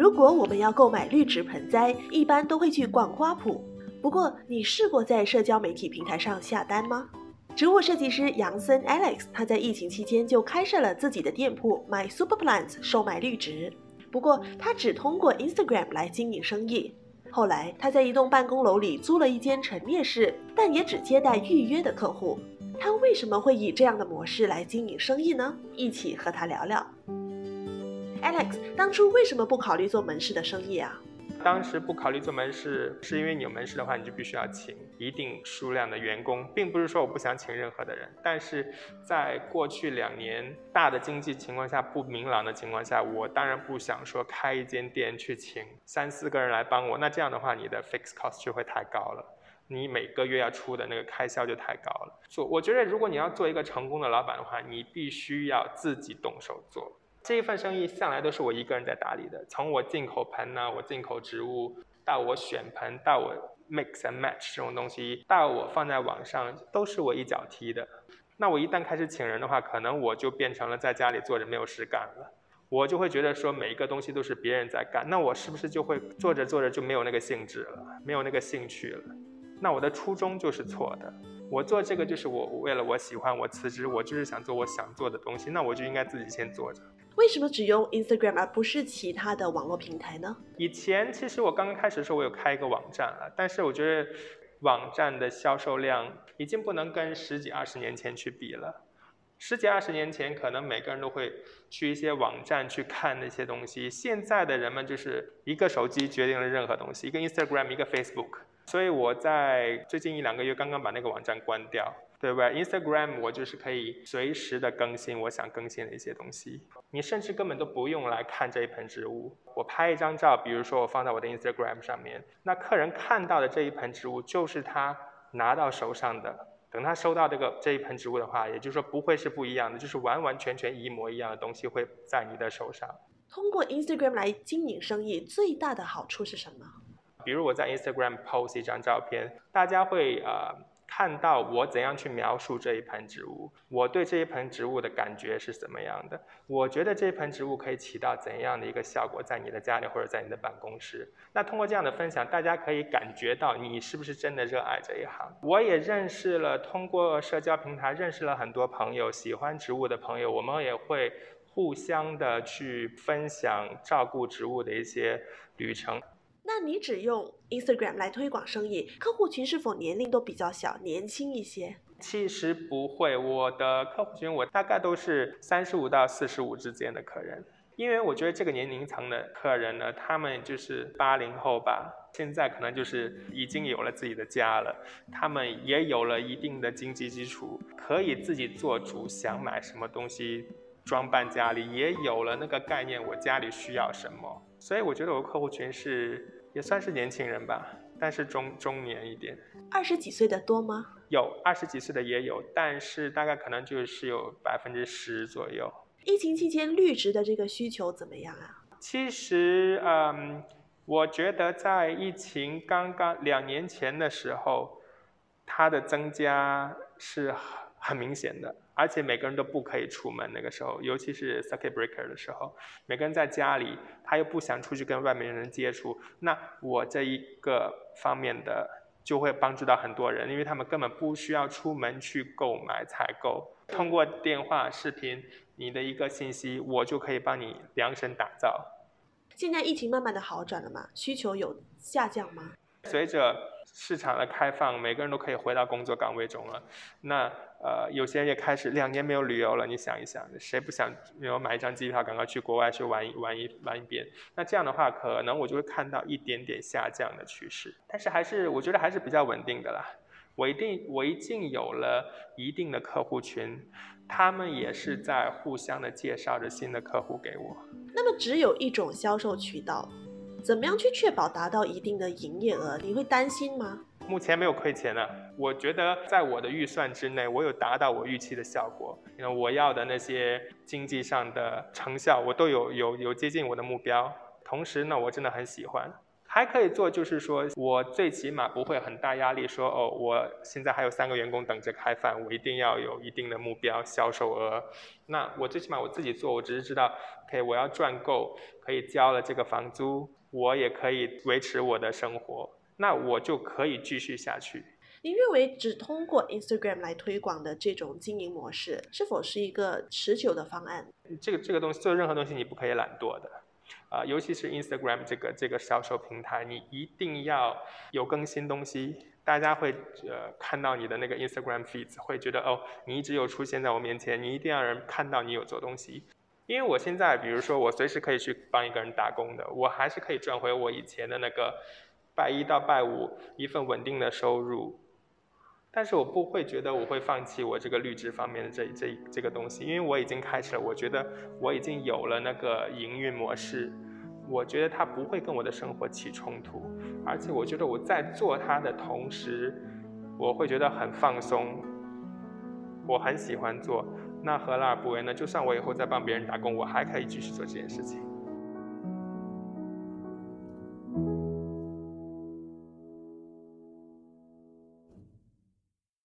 如果我们要购买绿植盆栽，一般都会去逛花圃。不过，你试过在社交媒体平台上下单吗？植物设计师杨森 Alex，他在疫情期间就开设了自己的店铺 My Super Plants，售卖绿植。不过，他只通过 Instagram 来经营生意。后来，他在一栋办公楼里租了一间陈列室，但也只接待预约的客户。他为什么会以这样的模式来经营生意呢？一起和他聊聊。Alex，当初为什么不考虑做门市的生意啊？当时不考虑做门市，是因为你有门市的话，你就必须要请一定数量的员工，并不是说我不想请任何的人。但是在过去两年大的经济情况下不明朗的情况下，我当然不想说开一间店去请三四个人来帮我，那这样的话你的 fixed cost 就会太高了，你每个月要出的那个开销就太高了。做我觉得如果你要做一个成功的老板的话，你必须要自己动手做。这一份生意向来都是我一个人在打理的，从我进口盆呢，我进口植物，到我选盆，到我 mix and match 这种东西，到我放在网上，都是我一脚踢的。那我一旦开始请人的话，可能我就变成了在家里坐着没有事干了。我就会觉得说每一个东西都是别人在干，那我是不是就会做着做着就没有那个兴致了，没有那个兴趣了？那我的初衷就是错的。我做这个就是我为了我喜欢，我辞职，我就是想做我想做的东西，那我就应该自己先做着。为什么只用 Instagram 而不是其他的网络平台呢？以前其实我刚刚开始的时候，我有开一个网站了，但是我觉得网站的销售量已经不能跟十几二十年前去比了。十几二十年前，可能每个人都会去一些网站去看那些东西，现在的人们就是一个手机决定了任何东西，一个 Instagram，一个 Facebook。所以我在最近一两个月刚刚把那个网站关掉。对不对？Instagram 我就是可以随时的更新我想更新的一些东西。你甚至根本都不用来看这一盆植物，我拍一张照，比如说我放在我的 Instagram 上面，那客人看到的这一盆植物就是他拿到手上的。等他收到这个这一盆植物的话，也就是说不会是不一样的，就是完完全全一模一样的东西会在你的手上。通过 Instagram 来经营生意，最大的好处是什么？比如我在 Instagram post 一张照片，大家会呃。看到我怎样去描述这一盆植物，我对这一盆植物的感觉是怎么样的？我觉得这一盆植物可以起到怎样的一个效果，在你的家里或者在你的办公室？那通过这样的分享，大家可以感觉到你是不是真的热爱这一行？我也认识了，通过社交平台认识了很多朋友，喜欢植物的朋友，我们也会互相的去分享照顾植物的一些旅程。那你只用 Instagram 来推广生意，客户群是否年龄都比较小，年轻一些？其实不会，我的客户群我大概都是三十五到四十五之间的客人，因为我觉得这个年龄层的客人呢，他们就是八零后吧，现在可能就是已经有了自己的家了，他们也有了一定的经济基础，可以自己做主，想买什么东西装扮家里，也有了那个概念，我家里需要什么，所以我觉得我客户群是。也算是年轻人吧，但是中中年一点。二十几岁的多吗？有二十几岁的也有，但是大概可能就是有百分之十左右。疫情期间绿植的这个需求怎么样啊？其实，嗯，我觉得在疫情刚刚两年前的时候，它的增加是很很明显的。而且每个人都不可以出门，那个时候，尤其是 circuit breaker 的时候，每个人在家里，他又不想出去跟外面人接触，那我这一个方面的就会帮助到很多人，因为他们根本不需要出门去购买采购，通过电话、视频，你的一个信息，我就可以帮你量身打造。现在疫情慢慢的好转了嘛？需求有下降吗？随着市场的开放，每个人都可以回到工作岗位中了。那呃，有些人也开始两年没有旅游了。你想一想，谁不想有买一张机票，赶快去国外去玩一玩一玩一遍？那这样的话，可能我就会看到一点点下降的趋势。但是还是我觉得还是比较稳定的啦。我一定我已经有了一定的客户群，他们也是在互相的介绍着新的客户给我。那么只有一种销售渠道。怎么样去确保达到一定的营业额？你会担心吗？目前没有亏钱呢。我觉得在我的预算之内，我有达到我预期的效果。那我要的那些经济上的成效，我都有有有接近我的目标。同时呢，我真的很喜欢。还可以做，就是说我最起码不会很大压力，说哦，我现在还有三个员工等着开饭，我一定要有一定的目标销售额。那我最起码我自己做，我只是知道，OK，我要赚够，可以交了这个房租，我也可以维持我的生活，那我就可以继续下去。您认为只通过 Instagram 来推广的这种经营模式，是否是一个持久的方案？这个这个东西做任何东西你不可以懒惰的。啊，尤其是 Instagram 这个这个销售平台，你一定要有更新东西，大家会呃看到你的那个 Instagram feeds，会觉得哦，你一直有出现在我面前，你一定要人看到你有做东西。因为我现在，比如说我随时可以去帮一个人打工的，我还是可以赚回我以前的那个拜一到拜五一份稳定的收入。但是我不会觉得我会放弃我这个绿植方面的这这这个东西，因为我已经开始了，我觉得我已经有了那个营运模式，我觉得它不会跟我的生活起冲突，而且我觉得我在做它的同时，我会觉得很放松，我很喜欢做，那何乐而不为呢？就算我以后再帮别人打工，我还可以继续做这件事情。